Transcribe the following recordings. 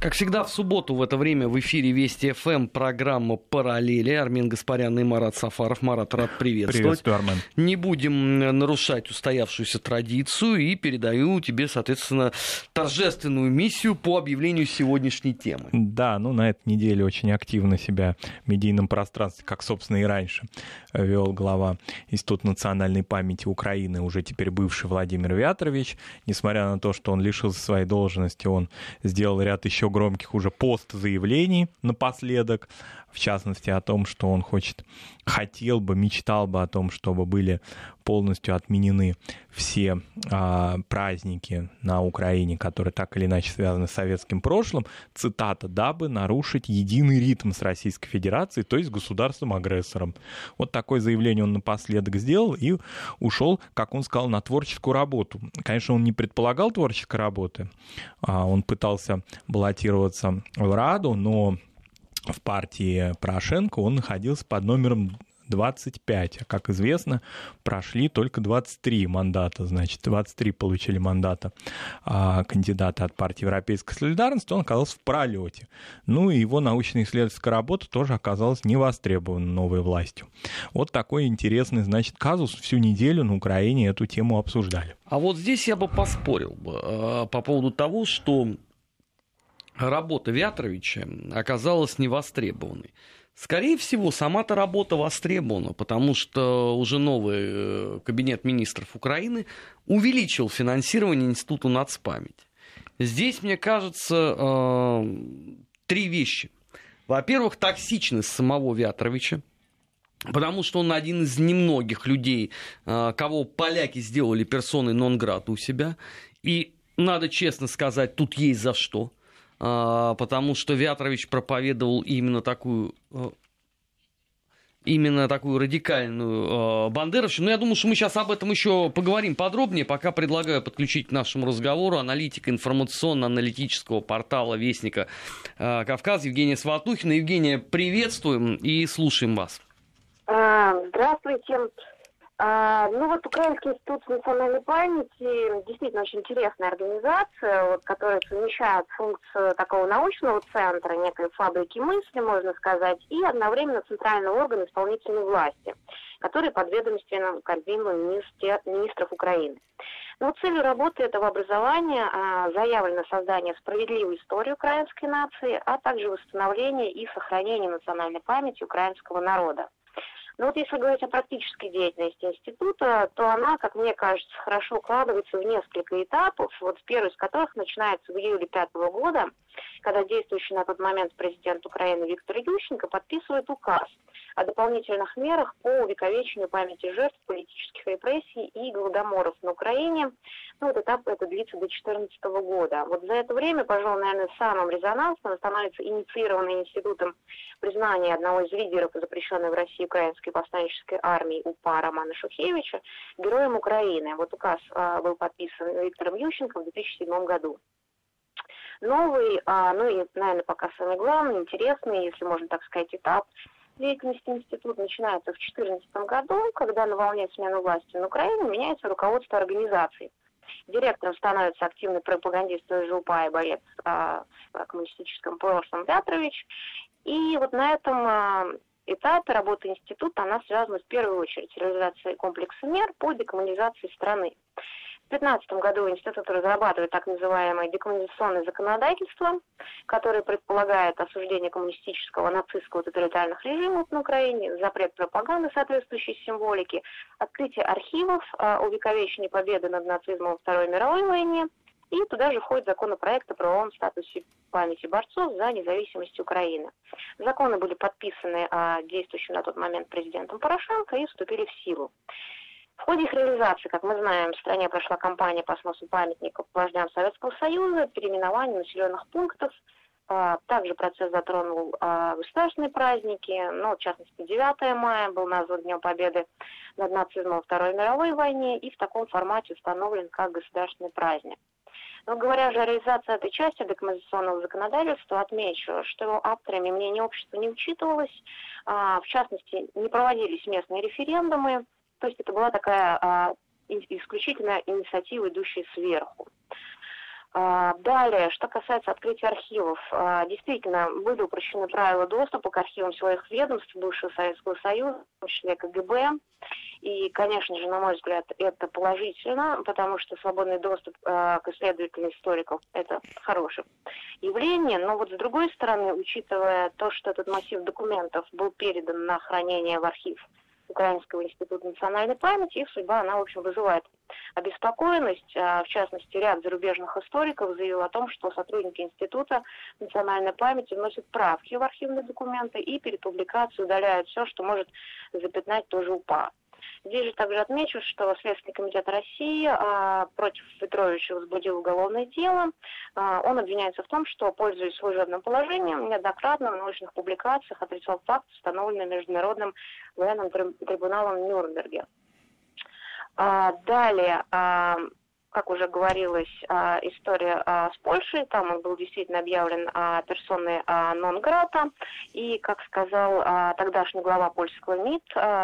Как всегда, в субботу в это время в эфире Вести ФМ программа «Параллели». Армин Гаспарян и Марат Сафаров. Марат, рад приветствовать. Приветствую, Армен. Не будем нарушать устоявшуюся традицию и передаю тебе, соответственно, торжественную миссию по объявлению сегодняшней темы. Да, ну на этой неделе очень активно себя в медийном пространстве, как, собственно, и раньше, вел глава Института национальной памяти Украины, уже теперь бывший Владимир Вятрович. Несмотря на то, что он лишился своей должности, он сделал ряд еще громких уже пост-заявлений напоследок, в частности о том, что он хочет, хотел бы, мечтал бы о том, чтобы были полностью отменены все а, праздники на Украине, которые так или иначе связаны с советским прошлым, цитата, дабы нарушить единый ритм с Российской Федерацией, то есть государством-агрессором. Вот такое заявление он напоследок сделал и ушел, как он сказал, на творческую работу. Конечно, он не предполагал творческой работы, а он пытался баллотироваться в Раду, но в партии Порошенко он находился под номером 25, а как известно, прошли только 23 мандата, значит, 23 получили мандата а, кандидата от партии Европейской солидарности, он оказался в пролете. Ну и его научно-исследовательская работа тоже оказалась не востребована новой властью. Вот такой интересный, значит, казус. Всю неделю на Украине эту тему обсуждали. А вот здесь я бы поспорил бы э, по поводу того, что работа Вятровича оказалась невостребованной. Скорее всего, сама-то работа востребована, потому что уже новый э, кабинет министров Украины увеличил финансирование Института нацпамяти. Здесь, мне кажется, э, три вещи. Во-первых, токсичность самого Вятровича, потому что он один из немногих людей, э, кого поляки сделали персоной нон-грата у себя. И надо честно сказать, тут есть за что – потому что Вятрович проповедовал именно такую э, именно такую радикальную э, бандеровщину. Но я думаю, что мы сейчас об этом еще поговорим подробнее. Пока предлагаю подключить к нашему разговору аналитика информационно-аналитического портала Вестника э, Кавказа Евгения Сватухина. Евгения, приветствуем и слушаем вас. А, здравствуйте. А, ну вот Украинский институт национальной памяти действительно очень интересная организация, вот, которая совмещает функцию такого научного центра, некой фабрики мысли, можно сказать, и одновременно центральный орган исполнительной власти, который подведомственным Кабмину министр, министров Украины. Но целью работы этого образования а, заявлено создание справедливой истории украинской нации, а также восстановление и сохранение национальной памяти украинского народа. Но вот если говорить о практической деятельности института, то она, как мне кажется, хорошо укладывается в несколько этапов, вот первый из которых начинается в июле пятого года, когда действующий на тот момент президент Украины Виктор Ющенко подписывает указ о дополнительных мерах по увековечению памяти жертв политических репрессий и голодоморов на Украине. Ну, вот этап это длится до 2014 года. Вот за это время, пожалуй, наверное, самым резонансным становится инициированный институтом признания одного из лидеров запрещенной в России украинской повстанческой армии УПА Романа Шухевича героем Украины. Вот указ а, был подписан Виктором Ющенко в 2007 году новый, а, ну и, наверное, пока самый главный, интересный, если можно так сказать, этап деятельности института начинается в 2014 году, когда на волне смены власти на Украине меняется руководство организации. Директором становится активный пропагандист ЖУПА и борец а, с коммунистическим прошлым Вятрович. И вот на этом а, этапе работы института она связана в первую очередь с реализацией комплекса мер по декоммунизации страны. В 2015 году институт разрабатывает так называемое декоммунизационное законодательство, которое предполагает осуждение коммунистического, нацистского тоталитарных режимов на Украине, запрет пропаганды соответствующей символики, открытие архивов, а, увековечение победы над нацизмом во Второй мировой войне, и туда же входит законопроект о правовом статусе памяти борцов за независимость Украины. Законы были подписаны а, действующим на тот момент президентом Порошенко и вступили в силу. В ходе их реализации, как мы знаем, в стране прошла кампания по сносу памятников вождям Советского Союза, переименование населенных пунктов. А, также процесс затронул а, государственные праздники, ну, в частности, 9 мая был назван Днем Победы над нацизмом во Второй мировой войне и в таком формате установлен как государственный праздник. Но говоря же о реализации этой части декоммунизационного законодательства, отмечу, что авторами мнение общества не учитывалось, а, в частности, не проводились местные референдумы, то есть это была такая а, исключительно инициатива, идущая сверху. А, далее, что касается открытия архивов, а, действительно, были упрощены правила доступа к архивам своих ведомств бывшего Советского Союза, в том числе КГБ. И, конечно же, на мой взгляд, это положительно, потому что свободный доступ а, к исследователям историков – это хорошее явление. Но вот с другой стороны, учитывая то, что этот массив документов был передан на хранение в архив Украинского института национальной памяти, их судьба, она, в общем, вызывает обеспокоенность. А, в частности, ряд зарубежных историков заявил о том, что сотрудники Института национальной памяти вносят правки в архивные документы и перед публикацией удаляют все, что может запятнать тоже УПА. Здесь же также отмечу, что Следственный комитет России а, против Петровича возбудил уголовное дело. А, он обвиняется в том, что, пользуясь служебным положением, неоднократно в научных публикациях отрицал факт, установленный Международным военным трибуналом в Нюрнберге. А, далее, а, как уже говорилось, а, история с Польшей. Там он был действительно объявлен персоной нон-грата. И, как сказал тогдашний глава польского МИД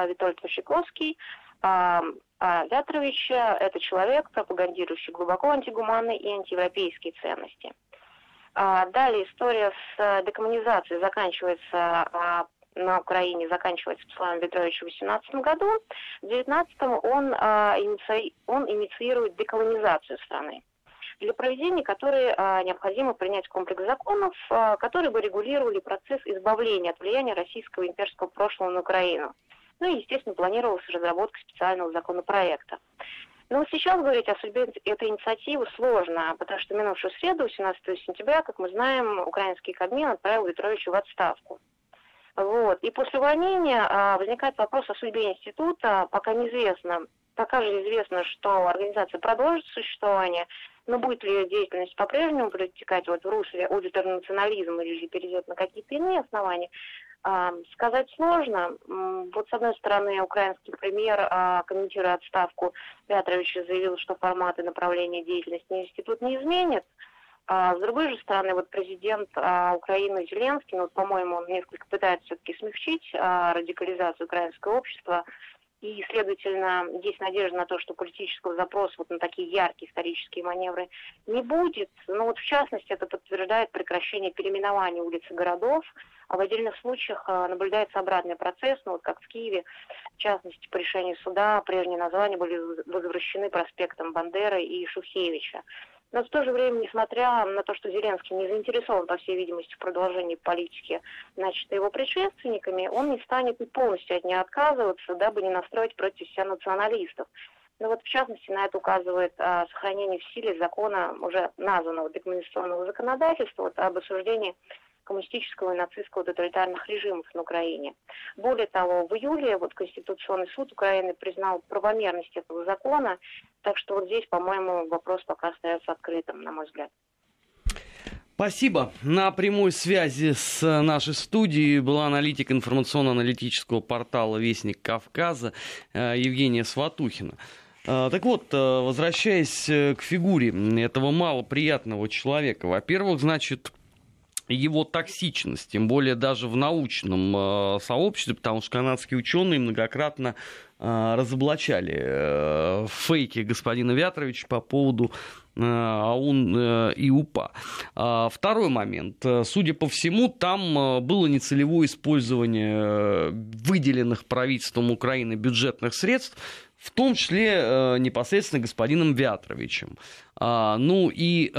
Витольд Ващиковский, Вятрович – это человек, пропагандирующий глубоко антигуманные и антиевропейские ценности. Далее история с декоммунизацией заканчивается на Украине заканчивается Славом Петровичем в 2018 году. В 2019 он, а, иници... он инициирует деколонизацию страны для проведения которой а, необходимо принять комплекс законов, а, которые бы регулировали процесс избавления от влияния российского имперского прошлого на Украину. Ну и, естественно, планировалась разработка специального законопроекта. Но сейчас говорить о судьбе этой инициативы сложно, потому что минувшую среду, 17 сентября, как мы знаем, украинский Кабмин отправил Петровича в отставку. Вот. И после увольнения а, возникает вопрос о судьбе института, пока неизвестно. Пока же известно, что организация продолжит существование, но будет ли ее деятельность по-прежнему протекать вот в русле ультранационализма или же перейдет на какие-то иные основания, а, сказать сложно. Вот с одной стороны, украинский премьер, а, комментируя отставку Петровича, заявил, что форматы направления деятельности институт не изменит. А с другой же стороны, вот президент а, Украины Зеленский, ну, по-моему, он несколько пытается все-таки смягчить а, радикализацию украинского общества, и, следовательно, есть надежда на то, что политического запроса вот на такие яркие исторические маневры не будет. Но вот в частности это подтверждает прекращение переименования улиц и городов, а в отдельных случаях наблюдается обратный процесс, ну вот как в Киеве, в частности, по решению суда прежние названия были возвращены проспектом Бандеры и Шухевича. Но в то же время, несмотря на то, что Зеленский не заинтересован, по всей видимости, в продолжении политики, начатой его предшественниками, он не станет и полностью от нее отказываться, дабы не настроить против себя националистов. Ну вот, в частности, на это указывает а, сохранение в силе закона уже названного декоммуникационного законодательства вот, об осуждении коммунистического и нацистского тоталитарных режимов на Украине. Более того, в июле вот Конституционный суд Украины признал правомерность этого закона, так что вот здесь, по-моему, вопрос пока остается открытым, на мой взгляд. Спасибо. На прямой связи с нашей студией была аналитик информационно-аналитического портала «Вестник Кавказа» э, Евгения Сватухина. Э, так вот, э, возвращаясь к фигуре этого малоприятного человека, во-первых, значит, его токсичность, тем более даже в научном э, сообществе, потому что канадские ученые многократно э, разоблачали э, фейки господина Вятровича по поводу АУН и УПА. А, второй момент. Судя по всему, там было нецелевое использование выделенных правительством Украины бюджетных средств в том числе непосредственно господином Вятровичем. А, ну и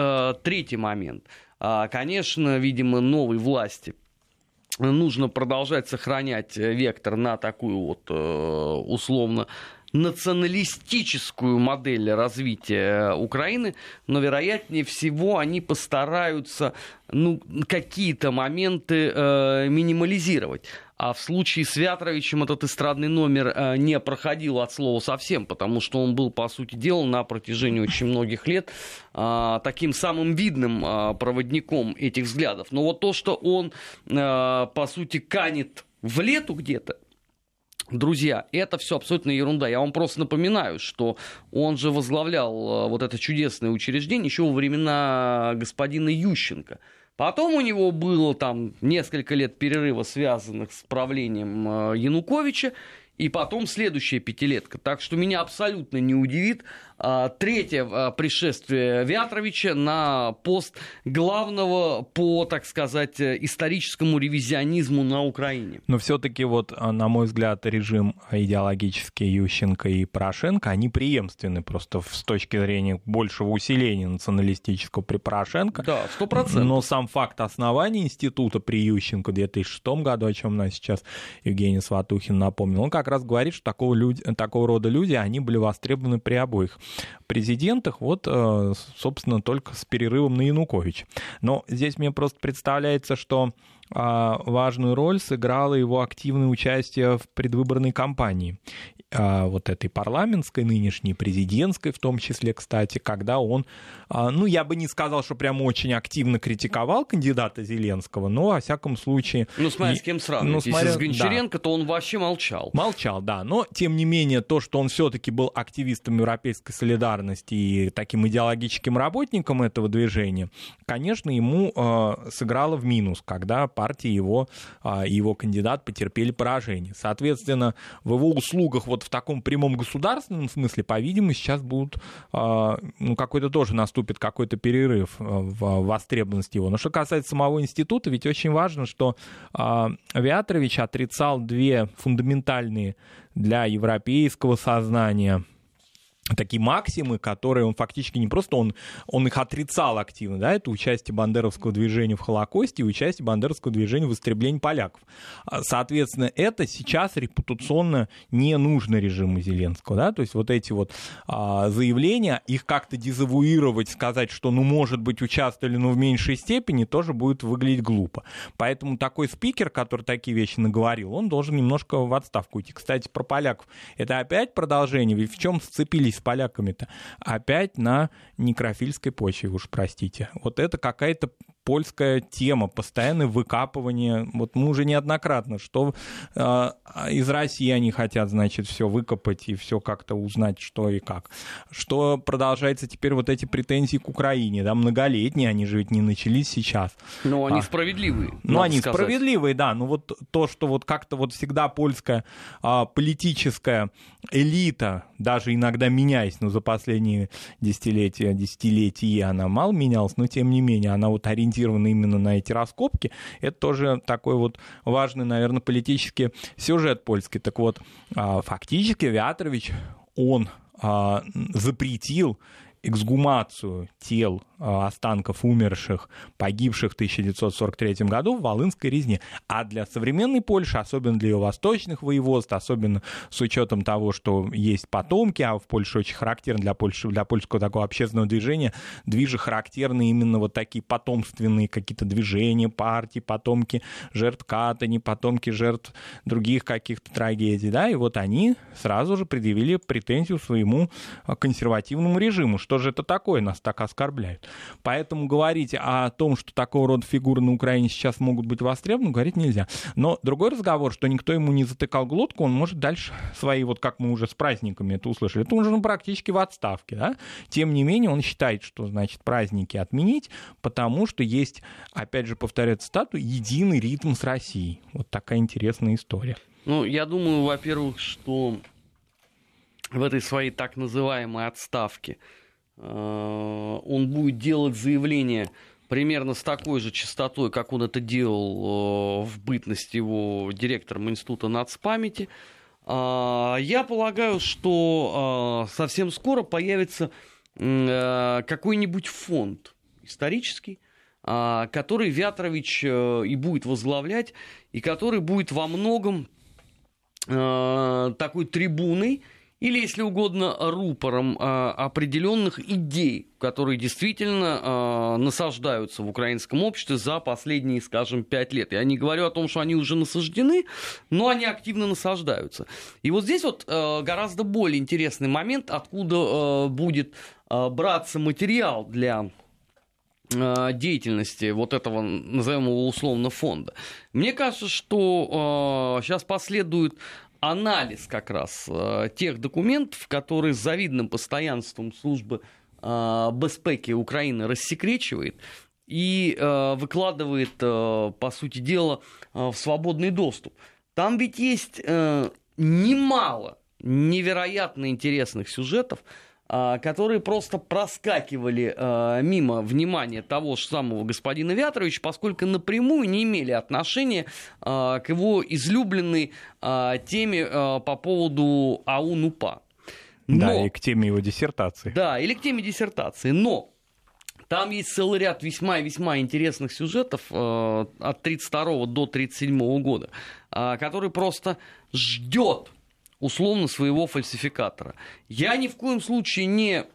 третий момент – конечно, видимо, новой власти нужно продолжать сохранять вектор на такую вот э, условно националистическую модель развития Украины, но, вероятнее всего, они постараются ну, какие-то моменты э, минимализировать. А в случае с Вятровичем этот эстрадный номер э, не проходил от слова совсем, потому что он был, по сути дела, на протяжении очень многих лет э, таким самым видным э, проводником этих взглядов. Но вот то, что он, по сути, канет в лету где-то, Друзья, это все абсолютно ерунда. Я вам просто напоминаю, что он же возглавлял вот это чудесное учреждение еще во времена господина Ющенко. Потом у него было там несколько лет перерыва, связанных с правлением э, Януковича, и потом следующая пятилетка. Так что меня абсолютно не удивит, третье а, пришествие Вятровича на пост главного по, так сказать, историческому ревизионизму на Украине. Но все-таки вот, на мой взгляд, режим идеологический Ющенко и Порошенко, они преемственны просто с точки зрения большего усиления националистического при Порошенко. Да, сто процентов. Но сам факт основания института при Ющенко в 2006 году, о чем нас сейчас Евгений Сватухин напомнил, он как раз говорит, что такого, люди, такого рода люди, они были востребованы при обоих президентах, вот, э, собственно, только с перерывом на Янукович. Но здесь мне просто представляется, что а, важную роль сыграло его активное участие в предвыборной кампании. А, вот этой парламентской, нынешней президентской в том числе, кстати, когда он, а, ну, я бы не сказал, что прям очень активно критиковал кандидата Зеленского, но, во всяком случае... Ну, смотря с кем сравнивать. Ну, смотря... Если с Гончаренко, да. то он вообще молчал. Молчал, да, но, тем не менее, то, что он все-таки был активистом европейской солидарности и таким идеологическим работником этого движения, конечно, ему э, сыграло в минус, когда партия его, э, его кандидат потерпели поражение. Соответственно, в его услугах вот в таком прямом государственном смысле, по-видимому, сейчас будут, а, ну, какой-то тоже наступит какой-то перерыв а, в востребованности его. Но что касается самого института, ведь очень важно, что а, Вятрович отрицал две фундаментальные для европейского сознания такие максимы, которые он фактически не просто, он, он их отрицал активно, да, это участие бандеровского движения в Холокосте и участие бандеровского движения в истреблении поляков. А, соответственно, это сейчас репутационно не нужно режиму Зеленского, да, то есть вот эти вот а, заявления, их как-то дезавуировать, сказать, что, ну, может быть, участвовали, но в меньшей степени, тоже будет выглядеть глупо. Поэтому такой спикер, который такие вещи наговорил, он должен немножко в отставку уйти. Кстати, про поляков. Это опять продолжение, ведь в чем сцепились с поляками-то? Опять на некрофильской почве, уж простите. Вот это какая-то польская тема, постоянное выкапывание. Вот мы уже неоднократно, что э, из России они хотят, значит, все выкопать и все как-то узнать, что и как. Что продолжается теперь вот эти претензии к Украине, да, многолетние, они же ведь не начались сейчас. Но они а, справедливые. Ну, они сказать. справедливые, да. Ну, вот то, что вот как-то вот всегда польская а, политическая элита, даже иногда меняясь, но за последние десятилетия, десятилетия она мало менялась, но тем не менее она вот ориентировалась ориентированы именно на эти раскопки, это тоже такой вот важный, наверное, политический сюжет польский. Так вот, а, фактически Вятрович, он а, запретил эксгумацию тел останков умерших, погибших в 1943 году в Волынской резне. А для современной Польши, особенно для ее восточных воеводств, особенно с учетом того, что есть потомки, а в Польше очень характерно для, Польши, для польского такого общественного движения, движи характерны именно вот такие потомственные какие-то движения, партии, потомки жертв Катани, потомки жертв других каких-то трагедий, да, и вот они сразу же предъявили претензию своему а, консервативному режиму, что же это такое, нас так оскорбляют. Поэтому говорить о том, что такого рода фигуры на Украине сейчас могут быть востребованы, говорить нельзя. Но другой разговор, что никто ему не затыкал глотку, он может дальше свои, вот как мы уже с праздниками это услышали, это уже ну, практически в отставке. Да? Тем не менее, он считает, что значит праздники отменить, потому что есть, опять же, повторяю цитату, единый ритм с Россией. Вот такая интересная история. Ну, я думаю, во-первых, что в этой своей так называемой отставке он будет делать заявление примерно с такой же частотой, как он это делал э, в бытность его директором Института нацпамяти. А, я полагаю, что э, совсем скоро появится какой-нибудь фонд исторический, который Вятрович и будет возглавлять, и который будет во многом такой трибуной, или, если угодно, рупором э, определенных идей, которые действительно э, насаждаются в украинском обществе за последние, скажем, пять лет. Я не говорю о том, что они уже насаждены, но они активно насаждаются. И вот здесь вот э, гораздо более интересный момент, откуда будет браться материал для деятельности вот этого, назовем его условно, фонда. Мне кажется, что сейчас последует анализ как раз э, тех документов, которые с завидным постоянством службы э, Беспеки Украины рассекречивает и э, выкладывает, по сути дела, в свободный доступ. Там ведь есть немало невероятно интересных сюжетов, которые просто проскакивали а, мимо внимания того же самого господина Вятровича, поскольку напрямую не имели отношения а, к его излюбленной теме по поводу АУН-УПА. Но, да, и к теме его диссертации. Да, или к теме диссертации. Но там есть целый ряд весьма и весьма интересных сюжетов э, от 32 до 37 года, э, который просто ждет условно своего фальсификатора. Я ни в коем случае не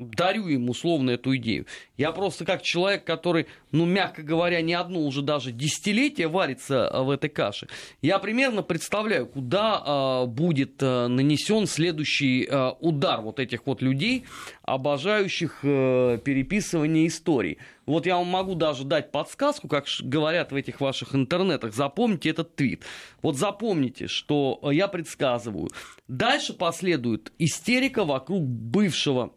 дарю им условно эту идею. Я просто как человек, который, ну, мягко говоря, не одно уже даже десятилетие варится а, в этой каше, я примерно представляю, куда э, будет э, нанесен следующий э, удар вот этих вот людей, обожающих э, переписывание историй. Вот я вам могу даже дать подсказку, как говорят в этих ваших интернетах. Запомните этот твит. Вот запомните, что я предсказываю. Дальше последует истерика вокруг бывшего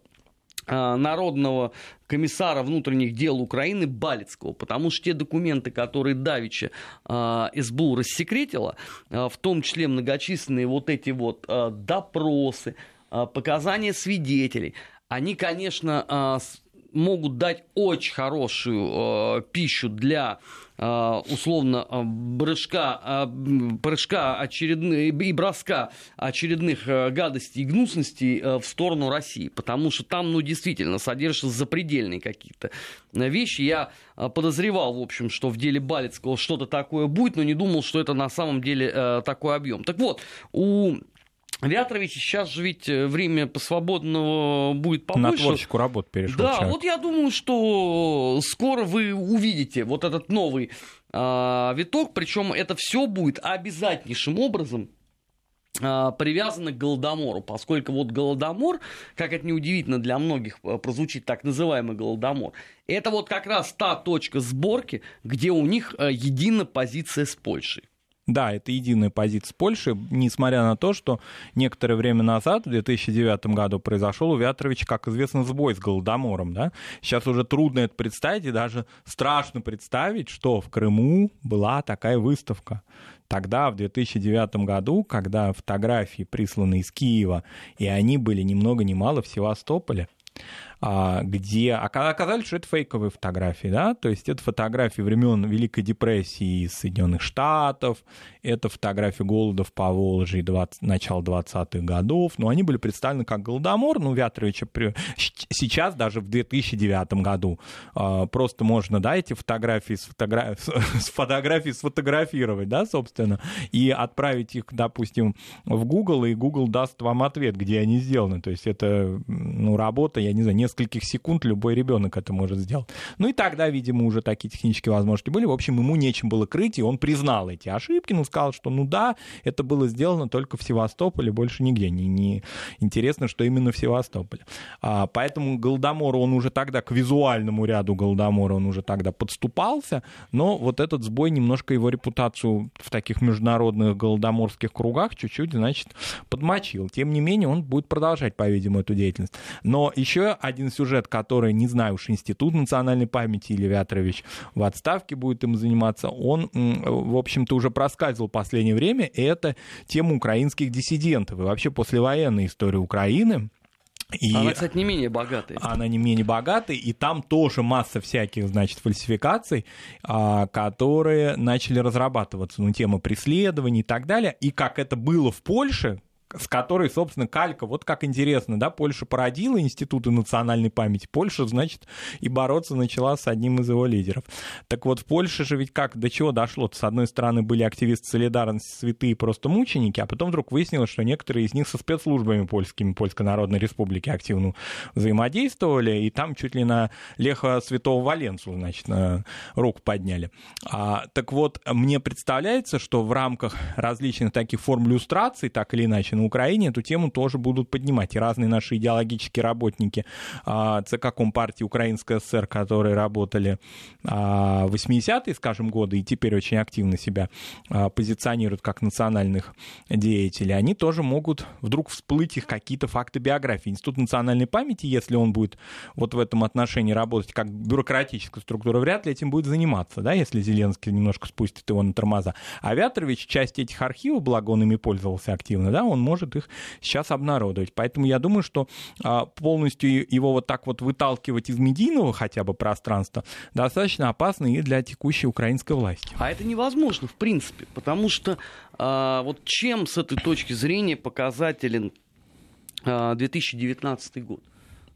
а, народного комиссара внутренних дел Украины Балицкого, потому что те документы, которые Давича э, СБУ рассекретила, э, в том числе многочисленные вот эти вот э, допросы, э, показания свидетелей, они, конечно, э, могут дать очень хорошую э, пищу для э, условно э, брыжка, э, прыжка очередных, и броска очередных гадостей и гнусностей в сторону России, потому что там, ну, действительно, содержатся запредельные какие-то вещи. Я подозревал, в общем, что в деле Балицкого что-то такое будет, но не думал, что это на самом деле такой объем. Так вот, у Вятрович сейчас же ведь э, время свободного будет побольше. На творческую работу перешел. Да, человек. вот я думаю, что скоро вы увидите вот этот новый э, виток, причем это все будет обязательнейшим образом э, привязано к Голодомору, поскольку вот Голодомор, как это неудивительно для многих э, прозвучит так называемый Голодомор, это вот как раз та точка сборки, где у них э, единая позиция с Польшей. Да, это единая позиция Польши, несмотря на то, что некоторое время назад, в 2009 году, произошел у Вятровича, как известно, сбой с Голодомором. Да? Сейчас уже трудно это представить, и даже страшно представить, что в Крыму была такая выставка. Тогда, в 2009 году, когда фотографии присланы из Киева, и они были ни много ни мало в Севастополе, где оказались, что это фейковые фотографии, да, то есть это фотографии времен Великой депрессии из Соединенных Штатов, это фотографии голода в Поволжье 20, начала 20-х годов, но они были представлены как Голодомор, ну, Вятровича при... сейчас даже в 2009 году. А, просто можно, да, эти фотографии с, фотогра... с фотографии сфотографировать, да, собственно, и отправить их, допустим, в Google, и Google даст вам ответ, где они сделаны, то есть это, ну, работа, я не знаю, нескольких секунд любой ребенок это может сделать. Ну и тогда, видимо, уже такие технические возможности были. В общем, ему нечем было крыть, и он признал эти ошибки, ну, сказал, что ну да, это было сделано только в Севастополе, больше нигде. Не, не интересно, что именно в Севастополе. А, поэтому Голодомор, он уже тогда к визуальному ряду Голодомора, он уже тогда подступался, но вот этот сбой немножко его репутацию в таких международных голодоморских кругах чуть-чуть, значит, подмочил. Тем не менее, он будет продолжать, по-видимому, эту деятельность. Но еще один сюжет, который, не знаю уж, Институт национальной памяти или Вятрович в отставке будет им заниматься, он, в общем-то, уже проскальзывал в последнее время, и это тема украинских диссидентов. И вообще послевоенная история Украины, и она, кстати, не менее богатая. Она не менее богатая, и там тоже масса всяких, значит, фальсификаций, а, которые начали разрабатываться, ну, тема преследований и так далее. И как это было в Польше, с которой, собственно, калька, вот как интересно, да, Польша породила институты национальной памяти, Польша, значит, и бороться начала с одним из его лидеров. Так вот, в Польше же ведь как, до чего дошло? -то? С одной стороны, были активисты солидарности, святые просто мученики, а потом вдруг выяснилось, что некоторые из них со спецслужбами польскими, Польской Народной Республики активно взаимодействовали, и там чуть ли на Леха Святого Валенцу, значит, на руку подняли. А, так вот, мне представляется, что в рамках различных таких форм люстрации, так или иначе, Украине эту тему тоже будут поднимать. И разные наши идеологические работники а, ЦК Компартии Украинской ССР, которые работали а, в 80-е, скажем, годы, и теперь очень активно себя а, позиционируют как национальных деятелей, они тоже могут вдруг всплыть их какие-то факты биографии. Институт национальной памяти, если он будет вот в этом отношении работать как бюрократическая структура, вряд ли этим будет заниматься, да, если Зеленский немножко спустит его на тормоза. А Вятрович часть этих архивов, благо он ими пользовался активно, да, он может может их сейчас обнародовать. Поэтому я думаю, что а, полностью его вот так вот выталкивать из медийного хотя бы пространства достаточно опасно и для текущей украинской власти. А это невозможно, в принципе, потому что а, вот чем с этой точки зрения показателен а, 2019 год?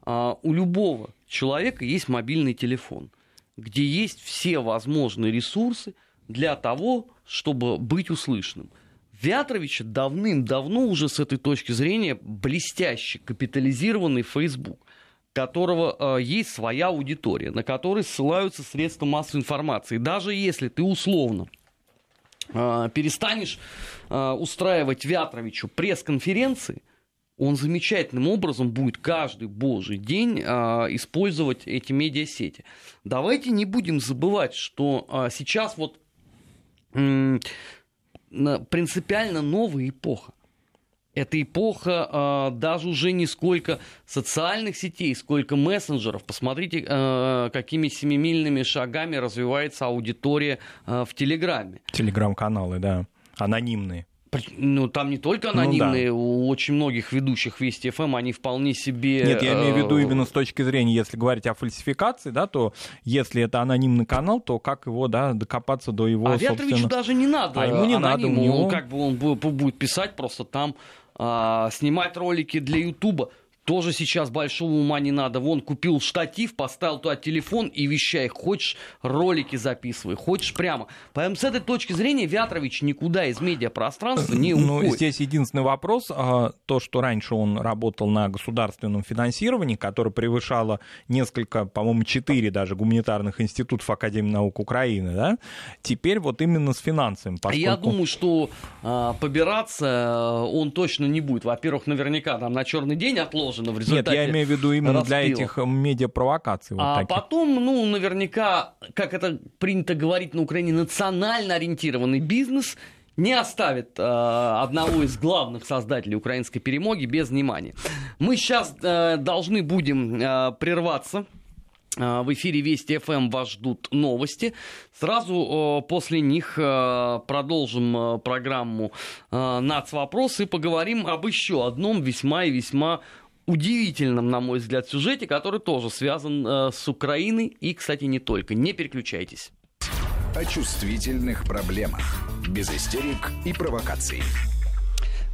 А, у любого человека есть мобильный телефон, где есть все возможные ресурсы для того, чтобы быть услышанным. Вятровича давным-давно уже с этой точки зрения блестяще капитализированный Facebook, которого э, есть своя аудитория, на которой ссылаются средства массовой информации. Даже если ты условно э, перестанешь э, устраивать Вятровичу пресс-конференции, он замечательным образом будет каждый божий день а, использовать эти медиасети. Давайте не будем забывать, что а, сейчас вот принципиально новая эпоха. Это эпоха а, даже уже не сколько социальных сетей, сколько мессенджеров. Посмотрите, а, какими семимильными шагами развивается аудитория а, в Телеграме. Телеграм-каналы, да, анонимные. Ну, там не только анонимные, ну, да. у очень многих ведущих Вести ФМ, они вполне себе... Нет, я имею в виду э, именно с точки зрения, если говорить о фальсификации, да, то если это анонимный канал, то как его, да, докопаться до его, А собственно... даже не надо. А ему не анониму, надо, у него... как бы он будет писать просто там, а, снимать ролики для Ютуба тоже сейчас большого ума не надо. Вон, купил штатив, поставил туда телефон и вещай. Хочешь, ролики записывай, хочешь прямо. Поэтому с этой точки зрения Вятрович никуда из медиапространства не ну, уходит. Ну, здесь единственный вопрос. А, то, что раньше он работал на государственном финансировании, которое превышало несколько, по-моему, четыре даже гуманитарных институтов Академии наук Украины, да? Теперь вот именно с финансами. Поскольку... Я думаю, что а, побираться а, он точно не будет. Во-первых, наверняка там на черный день отложен заложено в результате Нет, я имею в виду именно распила. для этих медиапровокаций. Вот а таких. потом, ну, наверняка, как это принято говорить на Украине, национально ориентированный бизнес не оставит э, одного из главных создателей украинской перемоги без внимания. Мы сейчас э, должны будем э, прерваться. Э, в эфире Вести ФМ вас ждут новости. Сразу э, после них э, продолжим программу «Нацвопрос» и поговорим об еще одном весьма и весьма удивительном, на мой взгляд, сюжете, который тоже связан э, с Украиной и, кстати, не только. Не переключайтесь. О чувствительных проблемах. Без истерик и провокаций.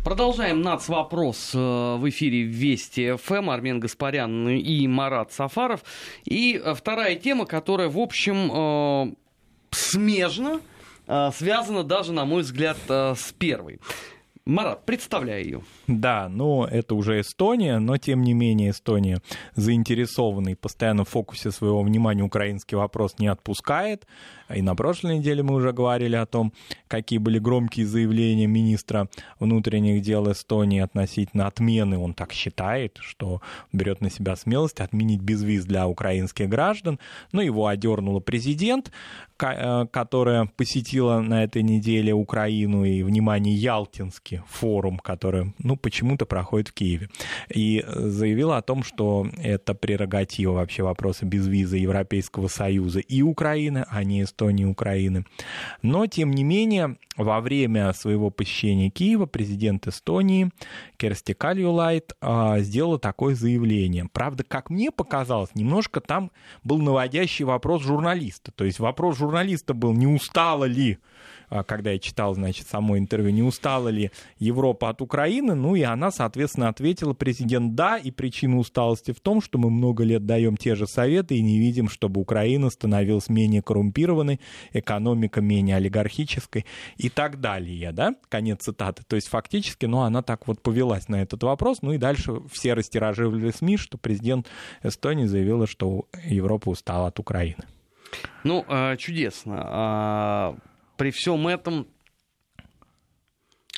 Продолжаем НАЦ-вопрос э, в эфире Вести ФМ. Армен Гаспарян и Марат Сафаров. И э, вторая тема, которая, в общем, э, смежно связана даже, на мой взгляд, с первой. Марат, представляй ее. Да, ну это уже Эстония, но тем не менее Эстония заинтересованный, постоянно в фокусе своего внимания украинский вопрос не отпускает. И на прошлой неделе мы уже говорили о том, какие были громкие заявления министра внутренних дел Эстонии относительно отмены, он так считает, что берет на себя смелость отменить безвиз для украинских граждан. Но его одернула президент, э, которая посетила на этой неделе Украину и, внимание, Ялтинский форум, который, ну, почему-то проходит в Киеве. И заявила о том, что это прерогатива вообще вопроса безвиза Европейского Союза и Украины, а не Эстонии и Украины. Но, тем не менее, во время своего посещения Киева президент Эстонии Керсти Кальюлайт а, сделала такое заявление. Правда, как мне показалось, немножко там был наводящий вопрос журналиста. То есть вопрос журналиста был, не устала ли когда я читал, значит, само интервью, не устала ли Европа от Украины, ну и она, соответственно, ответила, президент, да, и причина усталости в том, что мы много лет даем те же советы и не видим, чтобы Украина становилась менее коррумпированной, экономика менее олигархической и так далее, да, конец цитаты. То есть фактически, ну, она так вот повелась на этот вопрос, ну и дальше все растиражировали СМИ, что президент Эстонии заявила, что Европа устала от Украины. Ну, а, чудесно. При всем этом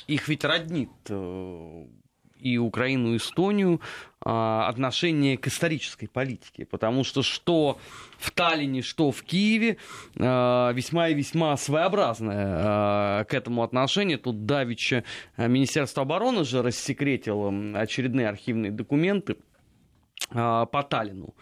их ведь роднит э, и Украину, и Эстонию а, отношение к исторической политике, потому что что в Таллине, что в Киеве а, весьма и весьма своеобразное а, к этому отношение. Тут Давича Министерство обороны же рассекретило очередные архивные документы по Таллину.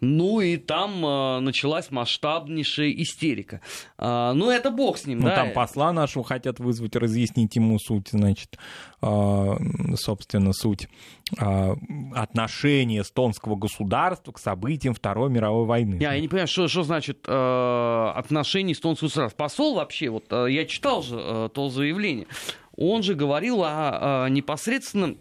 Ну и там э, началась масштабнейшая истерика. Э, ну это бог с ним, ну, да. там посла нашего хотят вызвать, разъяснить ему суть, значит, э, собственно, суть э, отношения эстонского государства к событиям Второй мировой войны. Я, я не понимаю, что, что значит э, отношение эстонского государства. Посол вообще, вот э, я читал же э, то заявление, он же говорил о, о непосредственном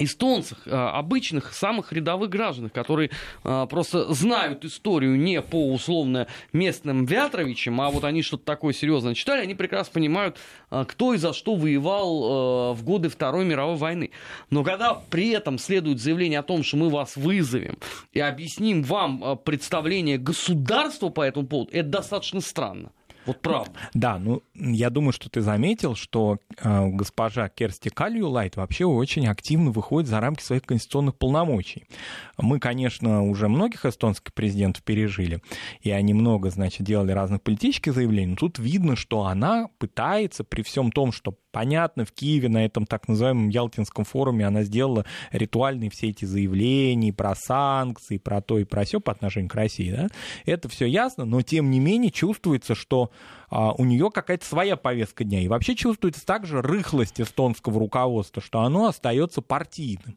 эстонцах, э, обычных, самых рядовых граждан, которые э, просто знают историю не по условно местным Вятровичам, а вот они что-то такое серьезное читали, они прекрасно понимают, э, кто и за что воевал в годы Второй мировой войны. Но когда при этом следует заявление о том, что мы вас вызовем и объясним вам представление государства по этому поводу, это достаточно странно. Вот правда. Да, ну, я думаю, что ты заметил, что э, госпожа Керсти Кальюлайт вообще очень активно выходит за рамки своих конституционных полномочий. Мы, конечно, уже многих эстонских президентов пережили, и они много, значит, делали разных политических заявлений, но тут видно, что она пытается при всем том, что понятно, в Киеве на этом так называемом Ялтинском форуме она сделала ритуальные все эти заявления про санкции, про то и про все по отношению к России. Да? Это все ясно, но тем не менее чувствуется, что а, у нее какая-то своя повестка дня. И вообще чувствуется также рыхлость эстонского руководства, что оно остается партийным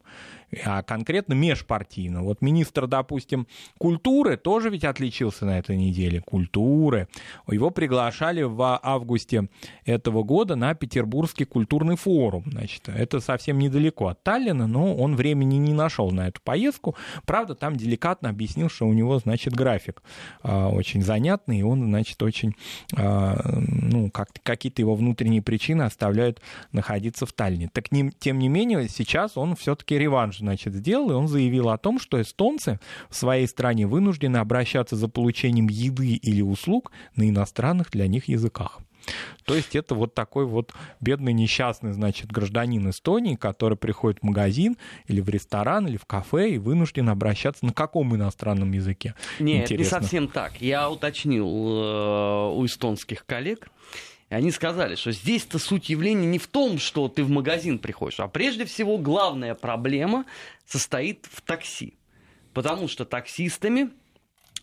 а конкретно межпартийно. Вот министр, допустим, культуры тоже ведь отличился на этой неделе. Культуры. Его приглашали в августе этого года на Петербургский культурный форум. Значит, это совсем недалеко от Таллина, но он времени не нашел на эту поездку. Правда, там деликатно объяснил, что у него, значит, график э, очень занятный, и он, значит, очень, ну, как, какие-то его внутренние причины оставляют находиться в Таллине. Так, не, тем не менее, сейчас он все-таки реванш значит, сделал, и он заявил о том, что эстонцы в своей стране вынуждены обращаться за получением еды или услуг на иностранных для них языках. То есть это вот такой вот бедный несчастный, значит, гражданин Эстонии, который приходит в магазин или в ресторан или в кафе и вынужден обращаться на каком иностранном языке? Нет, не совсем так. Я уточнил э, у эстонских коллег, и они сказали, что здесь-то суть явления не в том, что ты в магазин приходишь, а прежде всего главная проблема состоит в такси. Потому что таксистами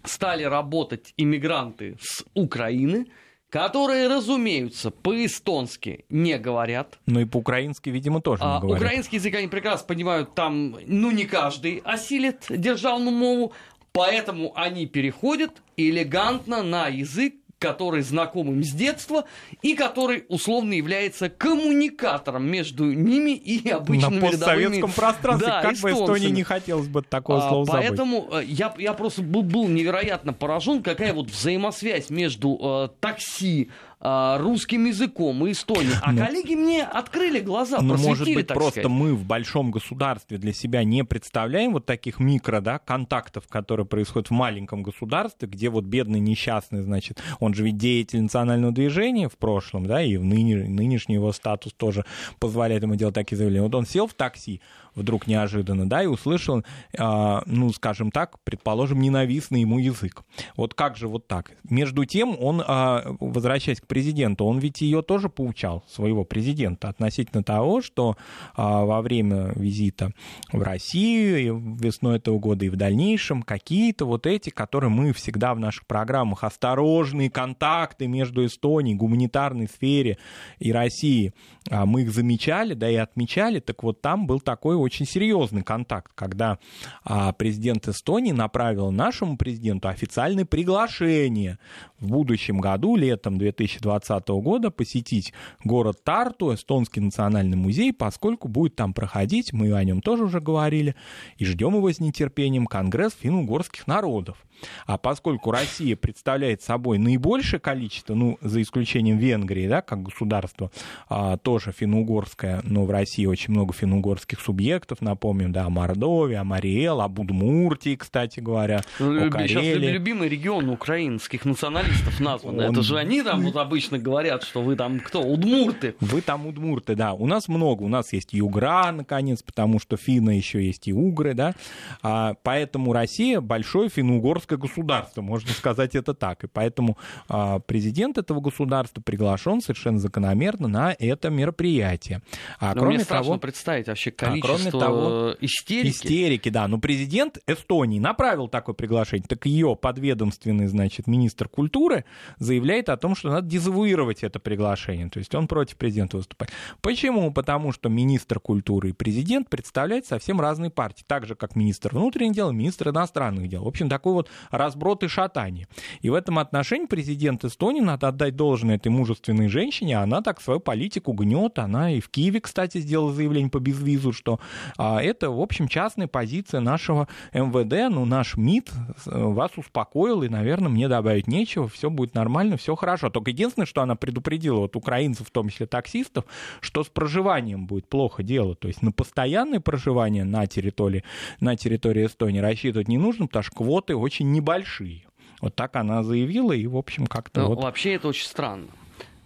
стали работать иммигранты с Украины, которые, разумеется, по-эстонски не говорят. Ну и по-украински, видимо, тоже не а, говорят. Украинский язык они прекрасно понимают, там, ну, не каждый осилит державную мову, поэтому они переходят элегантно на язык, который знаком им с детства и который условно является коммуникатором между ними и обычными На постсоветском рядовыми, пространстве, да, как бы Эстонии не хотелось бы такого а, слова. Поэтому э, я, я просто был, был невероятно поражен, какая вот взаимосвязь между э, такси, а, русским языком и Эстонией. А ну, коллеги мне открыли глаза, ну, может быть, так просто сказать. мы в большом государстве для себя не представляем вот таких микро, да, контактов, которые происходят в маленьком государстве, где вот бедный несчастный, значит, он же ведь деятель национального движения в прошлом, да, и в ныне, нынешний его статус тоже позволяет ему делать такие заявления. Вот он сел в такси, вдруг неожиданно, да, и услышал, э, ну, скажем так, предположим, ненавистный ему язык. Вот как же вот так? Между тем, он, э, возвращаясь к президенту, он ведь ее тоже поучал, своего президента, относительно того, что э, во время визита в Россию весной этого года и в дальнейшем какие-то вот эти, которые мы всегда в наших программах, осторожные контакты между Эстонией, гуманитарной сфере и Россией, мы их замечали, да, и отмечали, так вот там был такой очень серьезный контакт, когда а, президент Эстонии направил нашему президенту официальное приглашение в будущем году, летом 2020 года, посетить город Тарту, Эстонский национальный музей, поскольку будет там проходить, мы о нем тоже уже говорили, и ждем его с нетерпением, Конгресс финно-угорских народов. А поскольку Россия представляет собой наибольшее количество, ну, за исключением Венгрии, да, как государство, а, тоже финно-угорское, но в России очень много финно-угорских субъектов, напомним, да, о Мордовии, о Мариэл, об Удмуртии, кстати говоря, Ну, о люби- Сейчас Карелии. любимый регион украинских националистов назван. Он- Это же они там вот об обычно говорят, что вы там кто? Удмурты. Вы там удмурты, да. У нас много. У нас есть югра, наконец, потому что финны еще есть и угры, да. А, поэтому Россия большое финно-угорское государство, можно сказать это так. И поэтому а, президент этого государства приглашен совершенно закономерно на это мероприятие. А Но кроме мне того, представить вообще количество а, кроме того, истерики. Истерики, да. Но президент Эстонии направил такое приглашение. Так ее подведомственный, значит, министр культуры заявляет о том, что надо дезавуировать это приглашение. То есть он против президента выступает. Почему? Потому что министр культуры и президент представляют совсем разные партии. Так же, как министр внутренних дел и министр иностранных дел. В общем, такой вот разброд и шатание. И в этом отношении президент Эстонии, надо отдать должное этой мужественной женщине, она так свою политику гнет. Она и в Киеве, кстати, сделала заявление по безвизу, что а, это, в общем, частная позиция нашего МВД, ну, наш МИД вас успокоил, и, наверное, мне добавить нечего, все будет нормально, все хорошо. Только единственное, что она предупредила вот украинцев, в том числе таксистов, что с проживанием будет плохо дело. То есть на постоянное проживание на территории, на территории Эстонии рассчитывать не нужно, потому что квоты очень небольшие. Вот так она заявила, и, в общем, как-то ну, вот... Вообще это очень странно.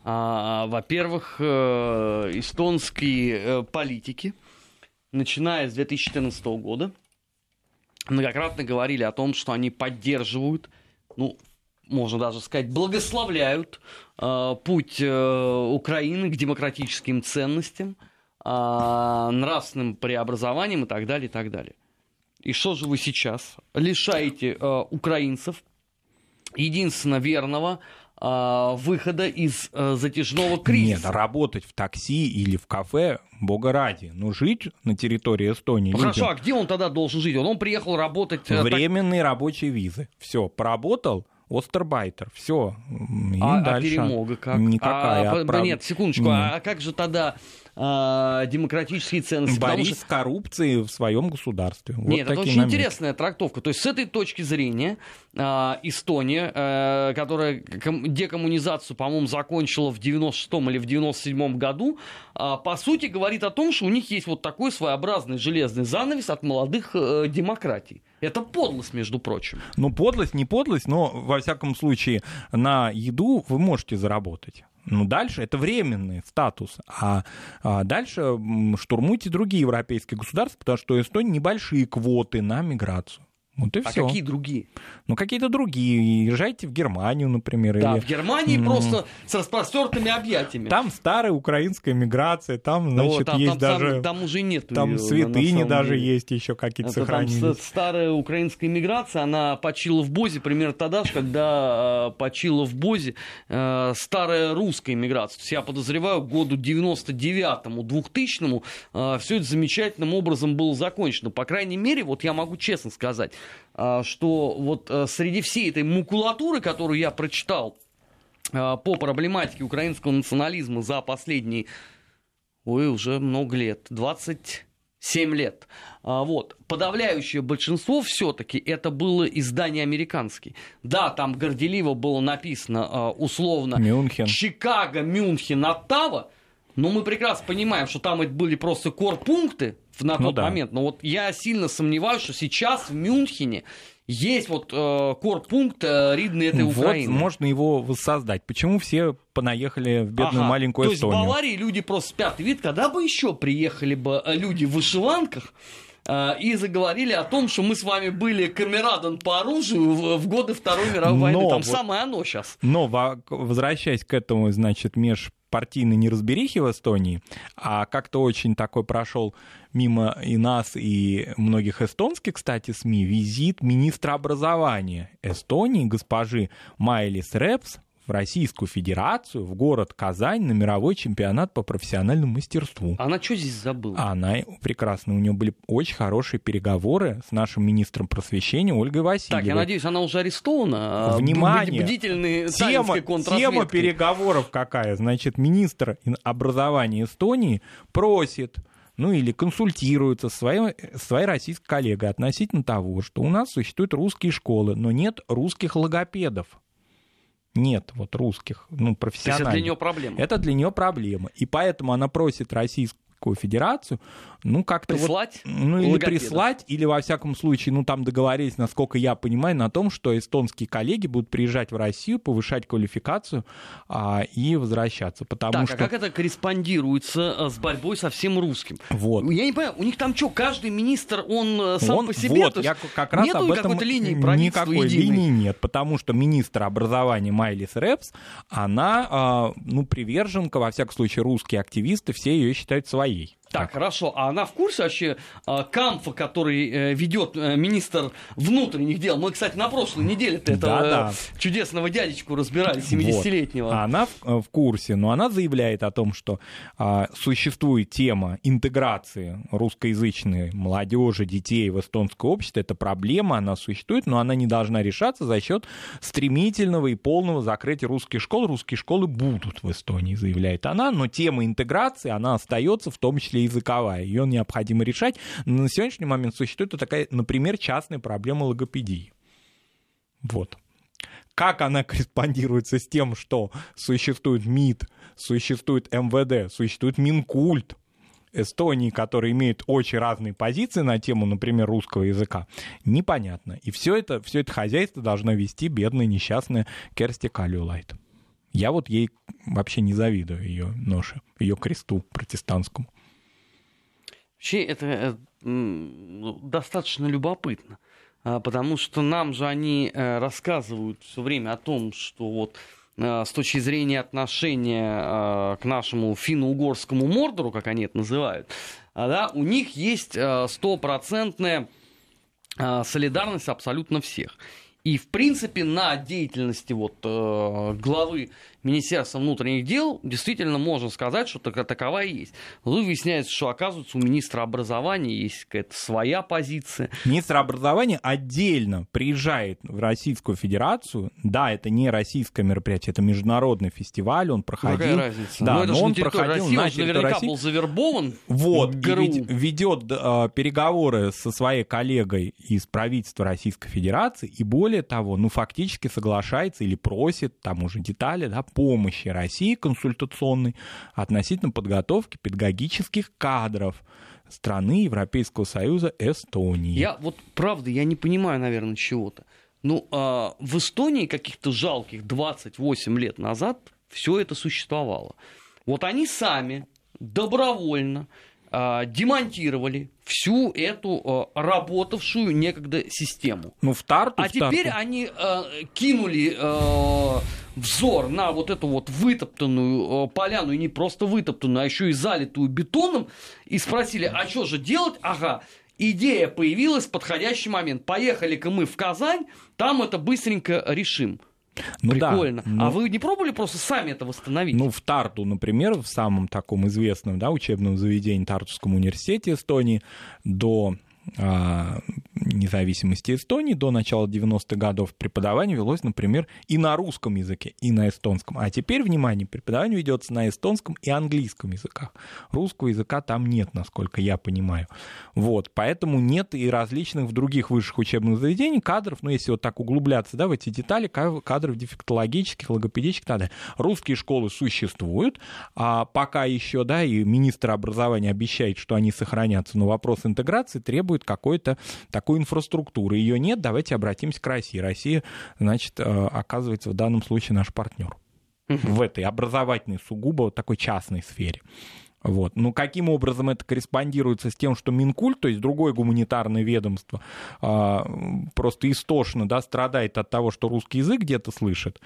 А, во-первых, э, эстонские э, политики, начиная с 2014 года, многократно говорили о том, что они поддерживают, ну, можно даже сказать, благословляют э, путь э, Украины к демократическим ценностям, э, нравственным преобразованиям и так далее, и так далее. И что же вы сейчас лишаете э, украинцев единственно верного выхода из э, затяжного кризиса? Нет, работать в такси или в кафе бога ради. Но жить на территории Эстонии... Ну, хорошо, а где он тогда должен жить? Он, он приехал работать... Э, Временные так... рабочие визы. Все, поработал, Остербайтер, все. А, а перемога как? Никакая. А, отправ... Нет, секундочку, нет. а как же тогда а, демократические ценности. Борись что... с коррупцией в своем государстве. Вот Нет, это очень намеки. интересная трактовка. То есть с этой точки зрения а, Эстония, а, которая декоммунизацию, по-моему, закончила в 96-м или в 97-м году, а, по сути говорит о том, что у них есть вот такой своеобразный железный занавес от молодых а, демократий. Это подлость, между прочим. Ну, подлость, не подлость, но, во всяком случае, на еду вы можете заработать. Ну, дальше это временный статус. А, а дальше штурмуйте другие европейские государства, потому что у Эстонии небольшие квоты на миграцию. Вот и а все. какие другие? Ну, какие-то другие. Езжайте в Германию, например. Да, или... в Германии mm. просто с распростертыми объятиями. Там старая украинская миграция, там, значит, О, там, есть там, даже... Там, там уже нет Там ее, святыни даже деле. есть еще какие-то Это сохранились. Там старая украинская миграция, она почила в Бозе примерно тогда же, когда э, почила в Бозе э, старая русская миграция. То есть я подозреваю, к году 99-му, 2000-му э, все это замечательным образом было закончено. По крайней мере, вот я могу честно сказать, что вот э, среди всей этой макулатуры, которую я прочитал а, по проблематике украинского национализма за последние, ой, уже много лет, 27 лет. А, вот. Подавляющее большинство все-таки это было издание американское. Да, там горделиво было написано условно Мюнхен. Чикаго, Мюнхен, Оттава, но мы прекрасно понимаем, что там это были просто корпункты на ну тот да. момент. Но вот я сильно сомневаюсь, что сейчас в Мюнхене есть вот э, корпункт э, Ридной этой вот Украины. можно его воссоздать. Почему все понаехали в бедную ага. маленькую То Эстонию? есть в Баварии люди просто спят. Вид, когда бы еще приехали бы э, люди в вышиванках, э, и заговорили о том, что мы с вами были камерадан по оружию в, в годы Второй мировой войны. Там вот, самое оно сейчас. Но возвращаясь к этому, значит, меж партийной неразберихи в Эстонии, а как-то очень такой прошел мимо и нас, и многих эстонских, кстати, СМИ, визит министра образования Эстонии, госпожи Майлис Репс, в Российскую Федерацию, в город Казань на мировой чемпионат по профессиональному мастерству. Она что здесь забыла? Она прекрасно. У нее были очень хорошие переговоры с нашим министром просвещения Ольгой Васильевой. Так, я надеюсь, она уже арестована. А, Внимание! Бдительные тема, тема переговоров какая? Значит, министр образования Эстонии просит ну или консультируется с своей, своей российской коллегой относительно того, что у нас существуют русские школы, но нет русских логопедов нет вот русских, ну, профессиональных. Это для нее проблема? Это для нее проблема. И поэтому она просит российскую Российскую Федерацию, ну, как-то прислать вот, ну, или прислать, или, во всяком случае, ну, там договорились, насколько я понимаю, на том, что эстонские коллеги будут приезжать в Россию, повышать квалификацию а, и возвращаться, потому так, что... а как это корреспондируется э, с борьбой со всем русским? Вот. Я не понимаю, у них там что, каждый министр, он э, сам он, по себе? Вот, я как раз об этом... какой-то линии Никакой единой? линии нет, потому что министр образования Майлис Репс, она, а, ну, приверженка, во всяком случае, русские активисты, все ее считают своей. Lee. Так, хорошо. А она в курсе вообще э, камфа, который э, ведет э, министр внутренних дел? Мы, кстати, на прошлой неделе этого э, чудесного дядечку разбирали, 70-летнего. Вот. Она в, в курсе, но она заявляет о том, что а, существует тема интеграции русскоязычной молодежи, детей в эстонское общество. Это проблема, она существует, но она не должна решаться за счет стремительного и полного закрытия русских школ. Русские школы будут в Эстонии, заявляет она, но тема интеграции, она остается в том числе языковая. Ее необходимо решать. Но на сегодняшний момент существует такая, например, частная проблема логопедии. Вот как она корреспондируется с тем, что существует МИД, существует МВД, существует Минкульт Эстонии, которые имеют очень разные позиции на тему, например, русского языка, непонятно. И все это, все это хозяйство должно вести бедная несчастная Керсти Калюлайт. Я вот ей вообще не завидую ее ноше, ее кресту протестантскому. Вообще это э, м, достаточно любопытно, а, потому что нам же они э, рассказывают все время о том, что вот э, с точки зрения отношения э, к нашему финно-угорскому мордору, как они это называют, а, да, у них есть стопроцентная солидарность абсолютно всех. И, в принципе, на деятельности вот, главы Министерства внутренних дел действительно можно сказать, что так, такова и есть. Но тут выясняется, что, оказывается, у министра образования есть какая-то своя позиция. Министр образования отдельно приезжает в Российскую Федерацию. Да, это не российское мероприятие, это международный фестиваль, он проходил. Какая разница? Да, но это но же он проходил России, на территории наверняка России. был завербован Вот, ведь ведет э, переговоры со своей коллегой из правительства Российской Федерации, и более того, ну, фактически соглашается или просит, там уже детали, да, помощи России консультационной относительно подготовки педагогических кадров страны Европейского Союза Эстонии. Я вот, правда, я не понимаю, наверное, чего-то. Ну, а, в Эстонии каких-то жалких 28 лет назад все это существовало. Вот они сами добровольно демонтировали всю эту а, работавшую некогда систему. Ну, в Тарту, А в Тарту. теперь они э, кинули взор на вот эту вот вытоптанную поляну, и не просто вытоптанную, а еще и залитую бетоном, и спросили, а что же делать? Ага, идея появилась в подходящий момент. Поехали-ка мы в Казань, там это быстренько решим. Ну да, Прикольно. ну- А вы не пробовали просто сами это восстановить? Ну, в Тарту, например, в самом таком известном да, учебном заведении Тартуском университете Эстонии до независимости Эстонии, до начала 90-х годов преподавание велось, например, и на русском языке, и на эстонском. А теперь, внимание, преподавание ведется на эстонском и английском языках. Русского языка там нет, насколько я понимаю. Вот, поэтому нет и различных в других высших учебных заведениях кадров, ну, если вот так углубляться, да, в эти детали, ка- кадров дефектологических, логопедических, далее. Русские школы существуют, а пока еще, да, и министр образования обещает, что они сохранятся, но вопрос интеграции требует какой-то такой инфраструктуры. Ее нет, давайте обратимся к России. Россия, значит, э, оказывается в данном случае наш партнер в этой образовательной, сугубо вот такой частной сфере. Вот. Ну, каким образом это корреспондируется с тем, что Минкульт, то есть другое гуманитарное ведомство, а, просто истошно да, страдает от того, что русский язык где-то слышит,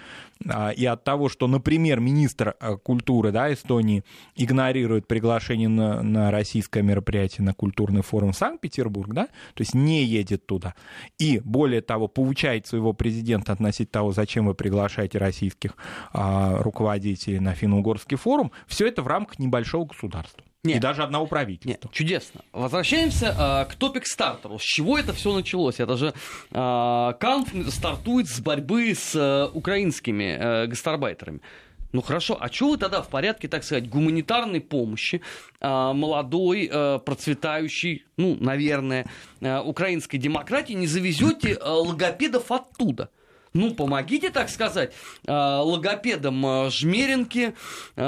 а, и от того, что, например, министр а, культуры да, Эстонии игнорирует приглашение на, на российское мероприятие, на культурный форум Санкт-Петербург, да, то есть не едет туда, и, более того, получает своего президента относительно того, зачем вы приглашаете российских руководителей на финно-угорский форум, все это в рамках небольшого государства. Нет. И даже одного Нет, правительства. чудесно. Возвращаемся э, к топик стартеру. С чего это все началось? Это же э, Кант стартует с борьбы с э, украинскими э, гастарбайтерами. Ну хорошо, а что вы тогда в порядке, так сказать, гуманитарной помощи э, молодой, э, процветающей, ну, наверное, э, украинской демократии не завезете э, логопедов оттуда? Ну, помогите, так сказать, э, логопедам э, Жмеринки, э,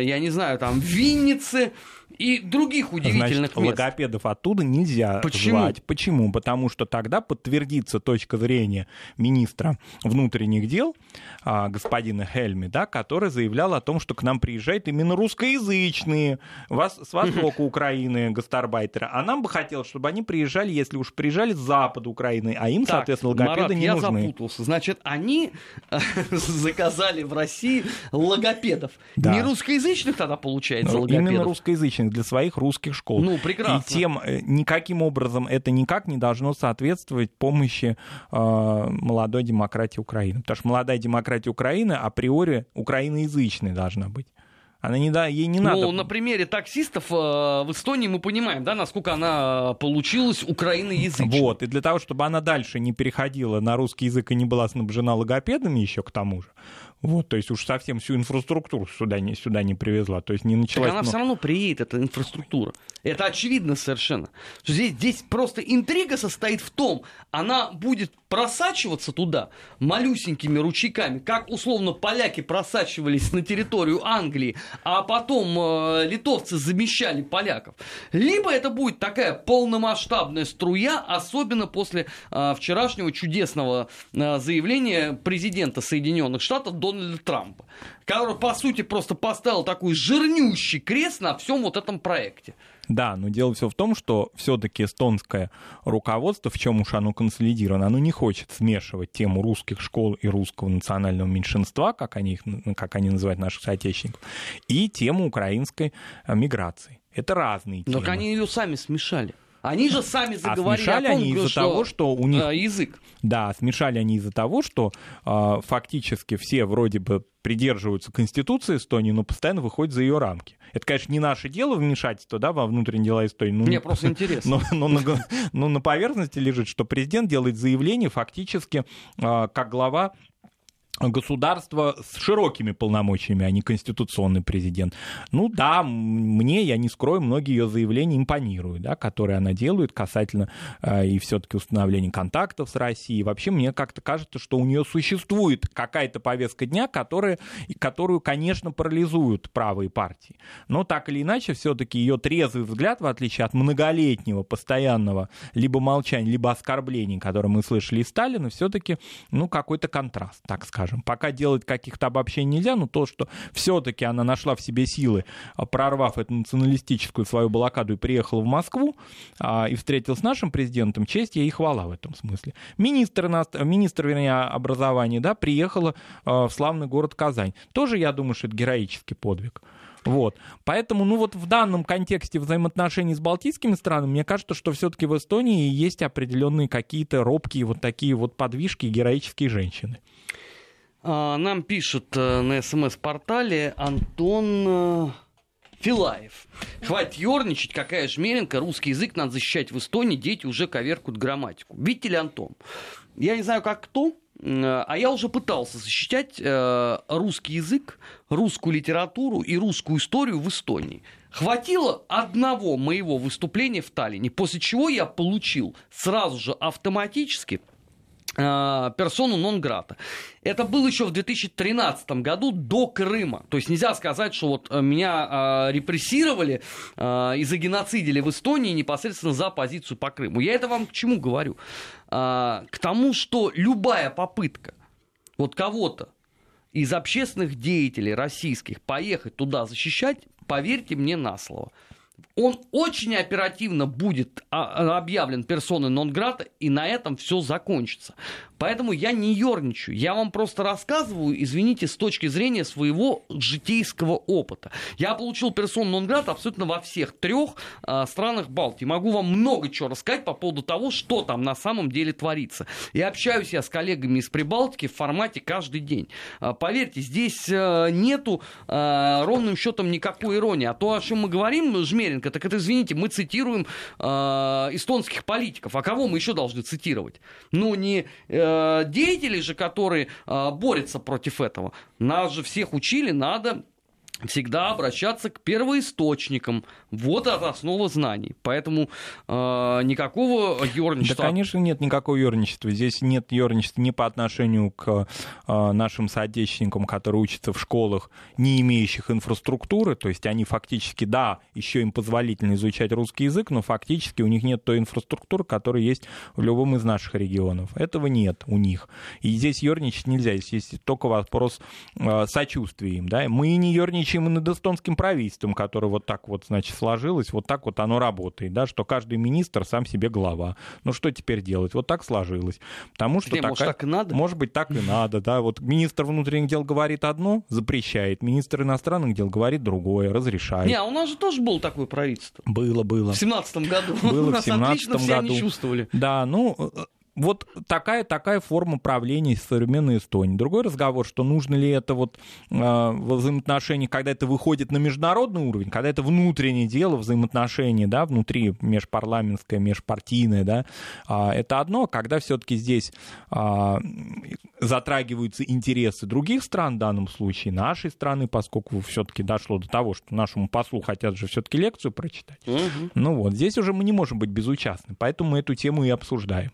я не знаю, там, Винницы, и других удивительных Значит, мест. логопедов оттуда нельзя Почему? звать. Почему? Потому что тогда подтвердится точка зрения министра внутренних дел а, господина Хельми, да, который заявлял о том, что к нам приезжают именно русскоязычные вас, с востока Украины гастарбайтеры. А нам бы хотелось, чтобы они приезжали, если уж приезжали с запада Украины, а им, Так, соответственно, логопеды Марат, не я нужны. запутался. Значит, они э, заказали в России логопедов. Да. Не русскоязычных тогда получается Ну, логопедов. Именно русскоязычных для своих русских школ. Ну, прекрасно. И тем э, никаким образом это никак не должно соответствовать помощи э, молодой демократии Украины. Потому что молодая демократия Украины априори украиноязычной должна быть. Она не да, ей не Ну, надо. на примере таксистов э, в Эстонии мы понимаем, да, насколько она получилась украиноязычной. Вот, и для того, чтобы она дальше не переходила на русский язык и не была снабжена логопедами еще к тому же, вот, то есть уж совсем всю инфраструктуру сюда не, сюда не привезла, то есть не Так началась... она ну, все равно приедет, эта инфраструктура. Это очевидно совершенно. Здесь, здесь просто интрига состоит в том, она будет просачиваться туда малюсенькими ручейками, как условно поляки просачивались на территорию Англии, а потом э, литовцы замещали поляков. Либо это будет такая полномасштабная струя, особенно после э, вчерашнего чудесного э, заявления президента Соединенных Штатов Дональда Трампа, который, по сути, просто поставил такой жирнющий крест на всем вот этом проекте. Да, но дело все в том, что все-таки эстонское руководство, в чем уж оно консолидировано, оно не хочет смешивать тему русских школ и русского национального меньшинства, как они, их, как они называют наших соотечественников, и тему украинской э, миграции. Это разные темы. Но они ее сами смешали. Они же сами заговорили смешали о том, они из-за что, того, что у них- э, язык. Да, смешали они из-за того, что э, фактически все вроде бы придерживаются Конституции Эстонии, но постоянно выходят за ее рамки. Это, конечно, не наше дело вмешательство да, во внутренние дела Эстонии. Ну, Мне просто интересно. Но, но на, г- но на поверхности лежит, что президент делает заявление фактически э, как глава государства с широкими полномочиями, а не конституционный президент. Ну да, мне, я не скрою, многие ее заявления импонируют, да, которые она делает касательно э, и все-таки установления контактов с Россией. Вообще мне как-то кажется, что у нее существует какая-то повестка дня, которая, которую, конечно, парализуют правые партии. Но так или иначе, все-таки ее трезвый взгляд, в отличие от многолетнего, постоянного либо молчания, либо оскорблений, которые мы слышали из Сталина, все-таки, ну, какой-то контраст, так скажем. Пока делать каких-то обобщений нельзя, но то, что все-таки она нашла в себе силы, а, прорвав эту националистическую свою блокаду и приехала в Москву а, и встретилась с нашим президентом, честь ей и хвала в этом смысле. Министр, министр вернее, образования, да, приехала а, в славный город Казань. Тоже, я думаю, что это героический подвиг. Вот. Поэтому, ну вот в данном контексте взаимоотношений с балтийскими странами, мне кажется, что все-таки в Эстонии есть определенные какие-то робкие вот такие вот подвижки героические женщины. А, Нам пишет э, на СМС-портале Антон э, Филаев. Хватит ерничать, какая жмеренка, русский язык надо защищать в Эстонии, дети уже коверкают грамматику. Видите ли, Антон, я не знаю, как кто, э, а я уже пытался защищать русский язык, русскую литературу и русскую историю в Эстонии. Хватило одного моего выступления в Таллине, после чего я получил сразу же автоматически персону нон-грата. Это было еще в 2013 году до Крыма. То есть нельзя сказать, что вот э, меня э, репрессировали э, и загеноцидили в Эстонии непосредственно за позицию по Крыму. Я это вам к чему говорю? А, к тому, что любая попытка вот кого-то из общественных деятелей российских поехать туда защищать, поверьте мне на слово, он очень оперативно будет а, объявлен персоной нон-грата, и на этом все закончится. Поэтому я не ерничаю. Я вам просто рассказываю, извините, с точки зрения своего житейского опыта. Я получил персону нон-грата абсолютно во всех трех а, странах Балтии. Могу вам много чего рассказать по поводу того, что там на самом деле творится. И общаюсь я с коллегами из Прибалтики в формате каждый день. А, поверьте, здесь а, нету а, ровным счетом никакой иронии. А то, о чем мы говорим, Жмеренко, так это, извините, мы цитируем а, эстонских политиков. А кого мы еще должны цитировать? Ну, не э, деятелей же, которые э, борются против этого. Нас же всех учили, надо всегда обращаться к первоисточникам. Вот это основа знаний. Поэтому э, никакого ерничества... Да, конечно, нет никакого ерничества. Здесь нет ерничества ни по отношению к э, нашим соотечественникам, которые учатся в школах, не имеющих инфраструктуры. То есть они фактически, да, еще им позволительно изучать русский язык, но фактически у них нет той инфраструктуры, которая есть в любом из наших регионов. Этого нет у них. И здесь ерничать нельзя. Здесь есть только вопрос э, сочувствия им. Да? Мы не ерничаем и над эстонским правительством, которое вот так вот, значит, сложилось, вот так вот оно работает, да, что каждый министр сам себе глава. Ну что теперь делать? Вот так сложилось. Потому что Где, такая... может, так и надо? Может быть, так и надо, да. Вот министр внутренних дел говорит одно, запрещает. Министр иностранных дел говорит другое, разрешает. Не, а у нас же тоже было такое правительство. Было, было. В семнадцатом году. Было в семнадцатом году. Все чувствовали. Да, ну, вот такая, такая форма правления современной Эстонии. Другой разговор, что нужно ли это вот э, взаимоотношения, когда это выходит на международный уровень, когда это внутреннее дело, взаимоотношения, да, внутри межпарламентское, межпартийное, да, э, это одно, когда все-таки здесь э, затрагиваются интересы других стран, в данном случае нашей страны, поскольку все-таки дошло до того, что нашему послу хотят же все-таки лекцию прочитать. Угу. Ну вот, здесь уже мы не можем быть безучастны, поэтому мы эту тему и обсуждаем.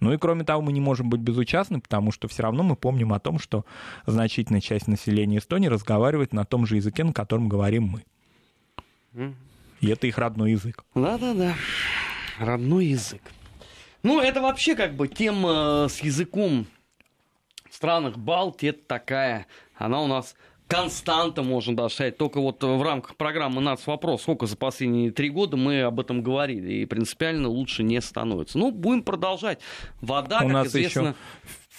Ну и кроме того, мы не можем быть безучастны, потому что все равно мы помним о том, что значительная часть населения Эстонии разговаривает на том же языке, на котором говорим мы. И это их родной язык. Да-да-да, родной язык. Ну, это вообще как бы тема с языком в странах Балтии, это такая, она у нас константа, можно даже сказать. Только вот в рамках программы «Нац. Вопрос», сколько за последние три года мы об этом говорили, и принципиально лучше не становится. Ну, будем продолжать. Вода, У как нас известно... Еще...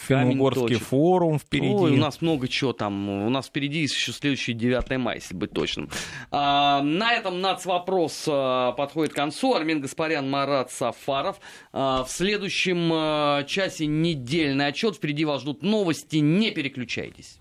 Финно-Угорский форум впереди. Ой, у нас много чего там. У нас впереди еще следующий 9 мая, если быть точным. А, на этом нацвопрос а, подходит к концу. Армин Гаспарян, Марат Сафаров. А, в следующем а, часе недельный отчет. Впереди вас ждут новости. Не переключайтесь.